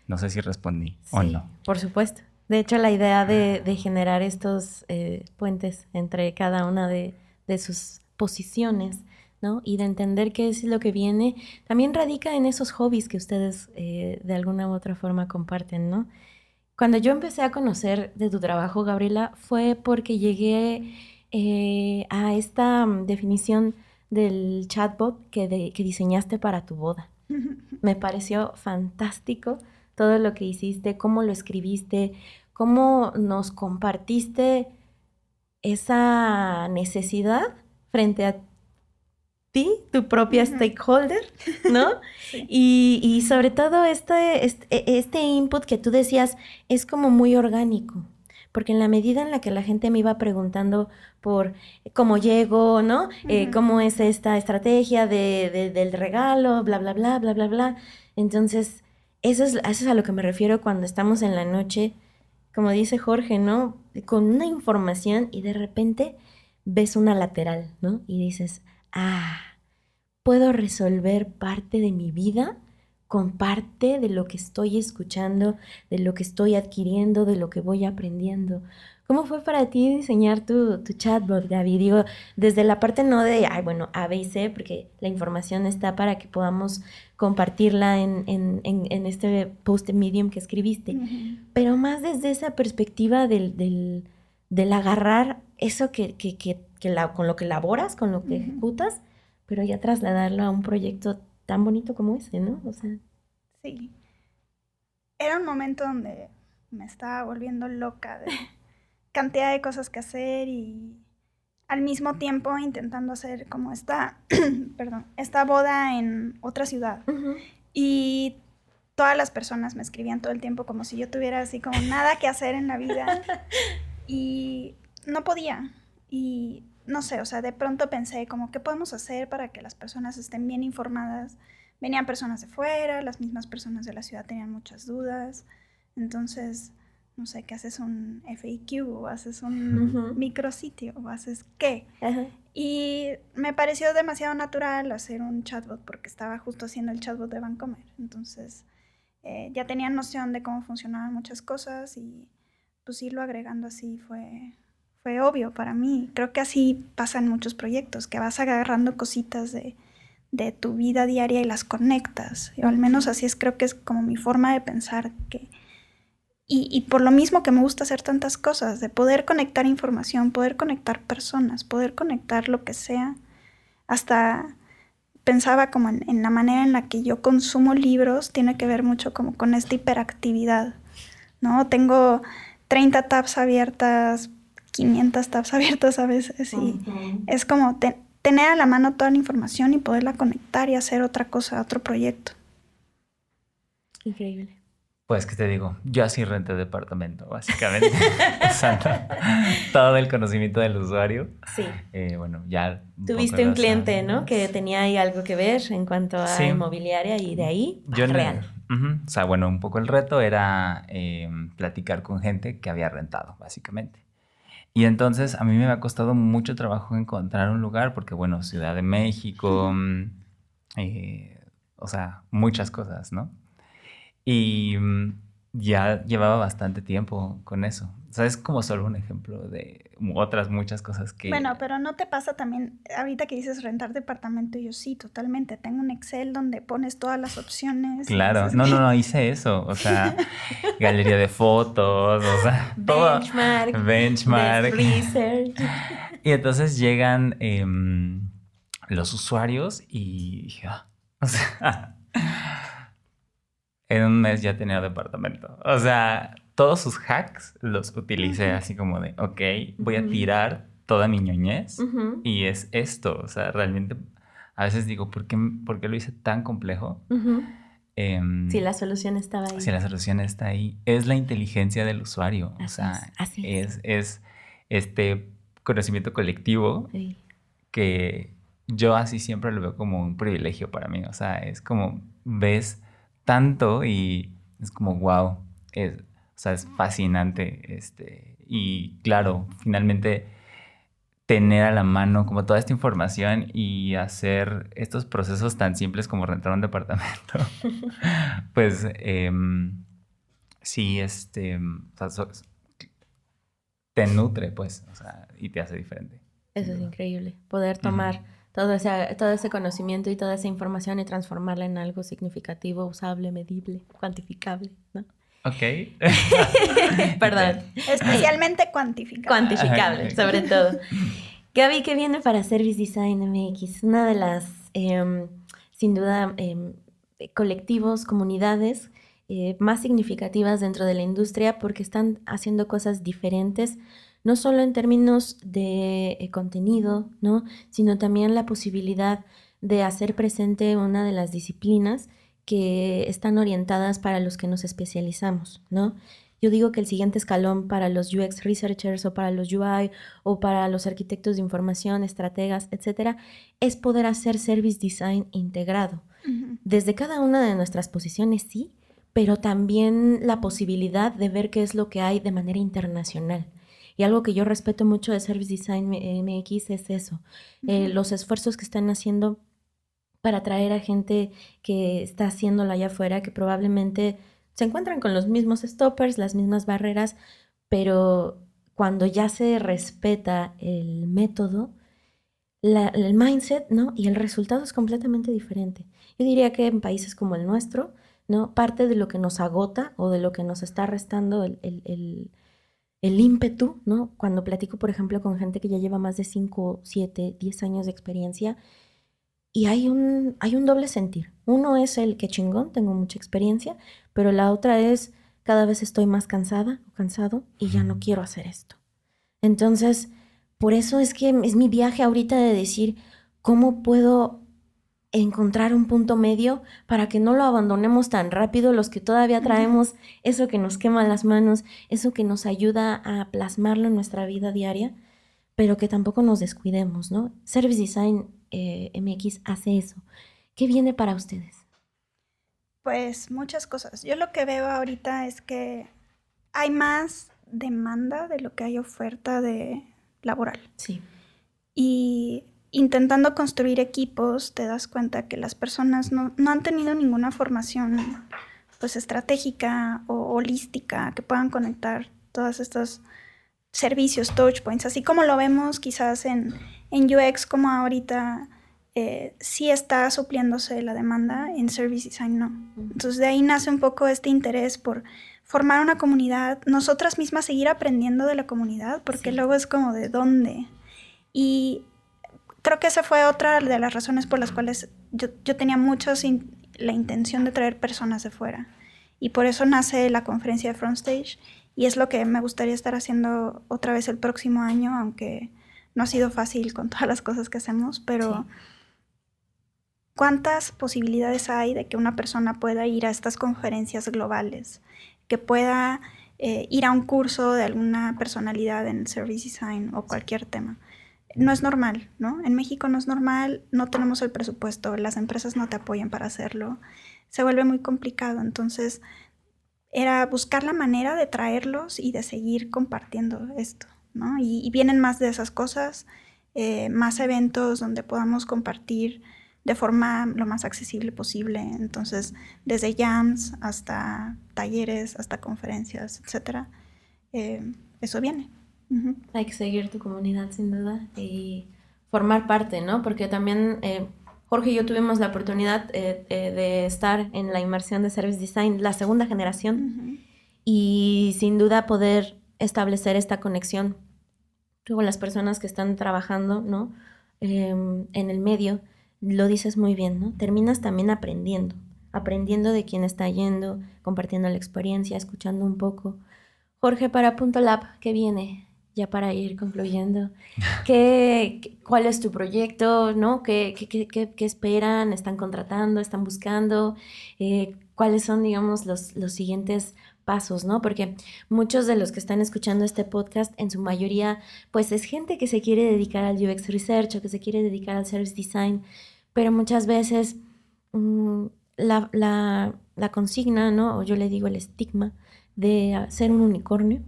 No sé si respondí o
Sí,
no.
Por supuesto. De hecho, la idea de, de generar estos eh, puentes entre cada una de, de sus posiciones, ¿no? Y de entender qué es lo que viene, también radica en esos hobbies que ustedes eh, de alguna u otra forma comparten, ¿no? Cuando yo empecé a conocer de tu trabajo, Gabriela, fue porque llegué eh, a esta mm, definición del chatbot que, de- que diseñaste para tu boda. Me pareció fantástico todo lo que hiciste, cómo lo escribiste, cómo nos compartiste esa necesidad frente a ti, tu propia stakeholder, ¿no?
Sí.
y, y sobre todo este, este, este input que tú decías es como muy orgánico. Porque en la medida en la que la gente me iba preguntando por cómo llego, ¿no? Eh. ¿Cómo es esta estrategia de, de- del regalo? Bla, bla, bla, bla, bla, bla. Entonces, eso es, eso es a lo que me refiero cuando estamos en la noche, como dice Jorge, ¿no? Con una información y de repente ves una lateral, ¿no? Y dices, ah, puedo resolver parte de mi vida con parte de lo que estoy escuchando, de lo que estoy adquiriendo, de lo que voy aprendiendo. ¿Cómo fue para ti diseñar tu, tu chatbot, Gaby? Digo, desde la parte no de, ay, bueno, A, B y C, porque la información está para que podamos compartirla en, en- en- en este post Medium que escribiste, pero más desde esa perspectiva del, del, del agarrar eso que, que, que, que la- con lo que laboras, con lo que ejecutas, pero ya trasladarlo a un proyecto tan bonito como ese, ¿no? O sea,
Sí. Era un momento donde me estaba volviendo loca de cantidad de cosas que hacer y al mismo tiempo intentando hacer como esta, perdón, esta boda en otra ciudad. Y todas las personas me escribían todo el tiempo como si yo tuviera así como nada que hacer en la vida. Y no podía. Y no sé, o sea, de pronto pensé como, ¿qué podemos hacer para que las personas estén bien informadas? Venían personas de fuera, las mismas personas de la ciudad tenían muchas dudas. Entonces, no sé, ¿qué haces un FAQ o haces un micrositio o haces qué? Y me pareció demasiado natural hacer un chatbot porque estaba justo haciendo el chatbot de Vancomer. Entonces, eh, ya tenía noción de cómo funcionaban muchas cosas y pues irlo agregando así fue, fue obvio para mí. Creo que así pasa en muchos proyectos, que vas agarrando cositas de, de tu vida diaria y las conectas. O al menos así es, creo que es como mi forma de pensar que... Y, y, por lo mismo que me gusta hacer tantas cosas, de poder conectar información, poder conectar personas, poder conectar lo que sea. Hasta pensaba como en, en la manera en la que yo consumo libros, tiene que ver mucho como con esta hiperactividad, ¿no? Tengo 30 tabs abiertas, 500 tabs abiertas a veces. Y es como tener a la mano toda la información y poderla conectar y hacer otra cosa, otro proyecto.
Increíble.
Pues, ¿qué te digo? Yo así renté departamento, básicamente. todo el conocimiento del usuario.
Sí.
Eh, bueno, ya.
Tuviste un cliente, ¿no? Que tenía ahí algo que ver en cuanto a inmobiliaria y de ahí, Yo real.
O sea, bueno, un poco el reto era em, platicar con gente que había rentado, básicamente. Y entonces a mí me ha costado mucho trabajo encontrar un lugar porque, bueno, Ciudad de México, mm, eh, o sea, muchas cosas, ¿no? Y mm, ya llevaba bastante tiempo con eso. O sea, es como solo un ejemplo de otras muchas cosas que...
Bueno, pero no te pasa también, ahorita que dices rentar departamento, yo sí, totalmente. Tengo un Excel donde pones todas las opciones.
Claro, no, no, no, hice eso. O sea, galería de fotos, o sea,
benchmark,
todo. Benchmark. Y entonces llegan em, los usuarios y dije, ah, o sea, en un mes ya tenía departamento. O sea, todos sus hacks los utilicé así como de, ok, voy a tirar toda mi ñoñez y es esto. O sea, realmente a veces digo, ¿por qué, por qué lo hice tan complejo?
Em, si la solución estaba ahí.
Si la solución está ahí. Es la inteligencia del usuario. o sea, es. Es, este conocimiento colectivo que yo así siempre lo veo como un privilegio para mí. O sea, es como ves tanto y es como, wow, es, o sea, es fascinante. Este, y claro, finalmente tener a la mano como toda esta información y hacer estos procesos tan simples como rentar un departamento, pues em, sí, este, te nutre, pues, o sea, y te hace diferente.
Eso es increíble, poder tomar todo, ese, todo ese conocimiento y toda esa información y transformarla en algo significativo, usable, medible, cuantificable, ¿no?
Ok.
Perdón.
Especialmente cuantificable.
Cuantificable, sobre todo. Gaby, ¿qué viene para Service Design MX? Una de las, em, sin duda, em, colectivos, comunidades eh, más significativas dentro de la industria porque están haciendo cosas diferentes, no solo en términos de eh, contenido, ¿no? sino también la posibilidad de hacer presente una de las disciplinas que están orientadas para los que nos especializamos, ¿no? Yo digo que el siguiente escalón para los UX researchers o para los UI o para los arquitectos de información, estrategas, etcétera, es poder hacer service design integrado. Desde cada una de nuestras posiciones, sí, pero también la posibilidad de ver qué es lo que hay de manera internacional. Y algo que yo respeto mucho de Service Design MX es eso, eh, los esfuerzos que están haciendo para atraer a gente que está haciéndolo allá afuera, que probablemente se encuentran con los mismos stoppers, las mismas barreras, pero cuando ya se respeta el método, el mindset, ¿no? Y el resultado es completamente diferente. Yo diría que en países como el nuestro, ¿no? Parte de lo que nos agota o de lo que nos está restando el, el, el ímpetu, ¿no? Cuando platico, por ejemplo, con gente que ya lleva más de 5, 7, 10 años de experiencia, y hay un, hay un doble sentir. Uno es el que chingón, tengo mucha experiencia, pero la otra es cada vez estoy más cansada o cansado y ya no quiero hacer esto. Entonces, por eso es que es mi viaje ahorita de decir, ¿cómo puedo encontrar un punto medio para que no lo abandonemos tan rápido los que todavía traemos eso que nos quema las manos, eso que nos ayuda a plasmarlo en nuestra vida diaria, pero que tampoco nos descuidemos, ¿no? Service Design eh, MX hace eso. ¿Qué viene para ustedes?
Pues muchas cosas. Yo lo que veo ahorita es que hay más demanda de lo que hay oferta de laboral.
Sí.
Y intentando construir equipos, te das cuenta que las personas no, han tenido ninguna formación pues estratégica o holística que puedan conectar todos estos servicios, touch points, así como lo vemos quizás en, en UX, como ahorita eh, sí está supliéndose la demanda, en Service Design no. Entonces de ahí nace un poco este interés por formar una comunidad, nosotras mismas seguir aprendiendo de la comunidad, porque luego es como de dónde. Y creo que esa fue otra de las razones por las cuales yo, tenía mucho la intención de traer personas de fuera. Y por eso nace la conferencia de Frontstage. Y es lo que me gustaría estar haciendo otra vez el próximo año, aunque no ha sido fácil con todas las cosas que hacemos, pero ¿cuántas posibilidades hay de que una persona pueda ir a estas conferencias globales? Que pueda eh, ir a un curso de alguna personalidad en service design o cualquier tema no es normal, ¿no? En México no es normal, no tenemos el presupuesto, las empresas no te apoyan para hacerlo, se vuelve muy complicado, entonces era buscar la manera de traerlos y de seguir compartiendo esto, ¿no? Y, vienen más de esas cosas, eh, más eventos donde podamos compartir de forma lo más accesible posible, entonces desde jams hasta talleres, hasta conferencias, etcétera, eh, eso viene.
Hay que seguir tu comunidad sin duda y formar parte, ¿no? Porque también eh, Jorge y yo tuvimos la oportunidad eh, eh, de estar en la inmersión de Service Design, la segunda generación, y sin duda poder establecer esta conexión con las personas que están trabajando, ¿no? Em, en el medio, lo dices muy bien, ¿no? Terminas también aprendiendo, aprendiendo de quién está yendo, compartiendo la experiencia, escuchando un poco. Jorge, para Punto Lab, ¿qué viene? Ya para ir concluyendo, ¿qué, cuál es tu proyecto? ¿no? ¿Qué, qué, esperan? ¿Están contratando? ¿Están buscando? Eh, ¿Cuáles son, digamos, los, los siguientes pasos, ¿no? Porque muchos de los que están escuchando este podcast, en su mayoría, pues es gente que se quiere dedicar al UX Research o que se quiere dedicar al Service Design, pero muchas veces mm, la, la, la, consigna, ¿no? O yo le digo el estigma de ser un unicornio,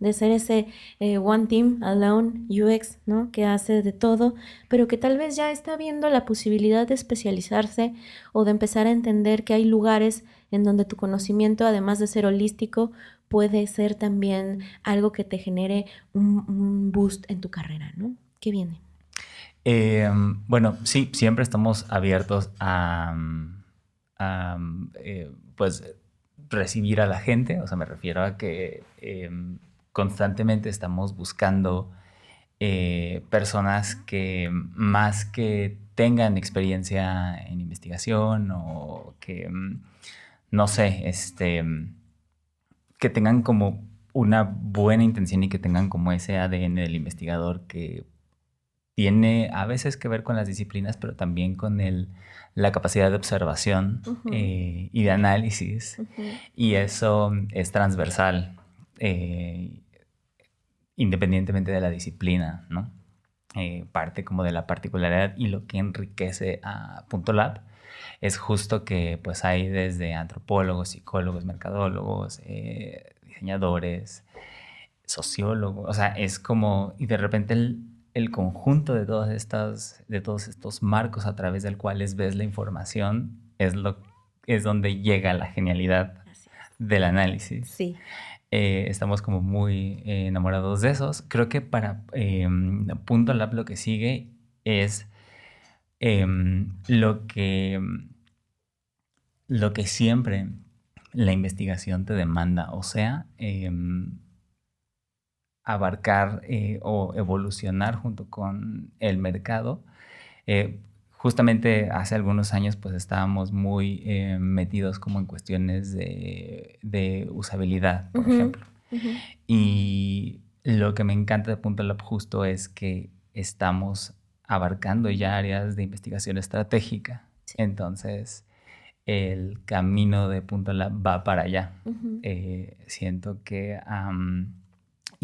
de ser ese eh, one team alone UX, ¿no? Que hace de todo, pero que tal vez ya está viendo la posibilidad de especializarse o de empezar a entender que hay lugares en donde tu conocimiento, además de ser holístico, puede ser también algo que te genere un, boost en tu carrera, ¿no? ¿Qué viene?
Em, bueno, sí, siempre estamos abiertos a, eh, pues recibir a la gente, o sea, me refiero a que em, constantemente estamos buscando eh, personas que más que tengan experiencia en investigación o que, mm, no sé, este, mm, que tengan como una buena intención y que tengan como ese ADN del investigador que tiene a veces que ver con las disciplinas, pero también con el, la capacidad de observación eh, y de análisis. Y eso es transversal, eh, independientemente de la disciplina, ¿no? Eh, parte como de la particularidad y lo que enriquece a Punto Lab es justo que pues hay desde antropólogos, psicólogos, mercadólogos, diseñadores, sociólogos, o sea, es como, y de repente el, el conjunto de, todas estas, de todos estos marcos a través del cuales ves la información es, lo, es donde llega la genialidad del análisis.
Sí.
Eh, estamos como muy eh, enamorados de esos. Creo que para em, Punto Lab lo que sigue es em, lo, que, lo que siempre la investigación te demanda, o sea, em, abarcar eh, o evolucionar junto con el mercado. Eh, justamente hace algunos años pues estábamos muy eh, metidos como en cuestiones de, usabilidad, por ejemplo. Y lo que me encanta de Punto Lab justo es que estamos abarcando ya áreas de investigación estratégica Entonces, el camino de Punto Lab va para allá. Siento que,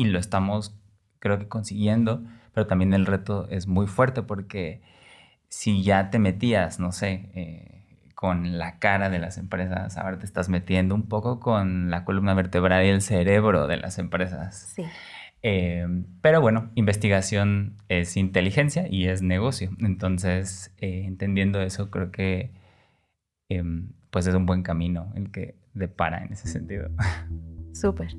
y lo estamos, creo que consiguiendo, pero también el reto es muy fuerte porque si ya te metías, no sé, eh, con la cara de las empresas, ahora te estás metiendo un poco con la columna vertebral y el cerebro de las empresas.
Sí.
Eh, pero bueno, investigación es inteligencia y es negocio. Entonces, eh, entendiendo eso, creo que em, pues es un buen camino el que depara en ese sentido.
Súper.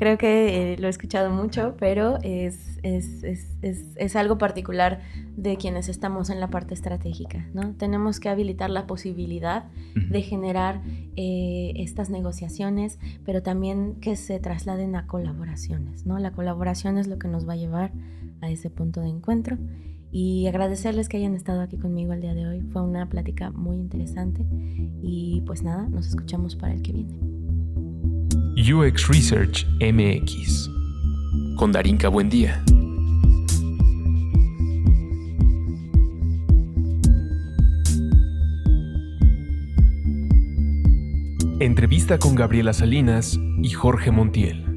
Creo que eh, lo he escuchado mucho, pero es, es, es, es, algo particular de quienes estamos en la parte estratégica. ¿no? Tenemos que habilitar la posibilidad de generar eh, estas negociaciones, pero también que se trasladen a colaboraciones. ¿no? La colaboración es lo que nos va a llevar a ese punto de encuentro. Y agradecerles que hayan estado aquí conmigo el día de hoy. Fue una plática muy interesante. Y pues nada, nos escuchamos para el que viene.
UX Research MX con Darinka Buendía. Entrevista con Gabriela Salinas y Jorge Montiel.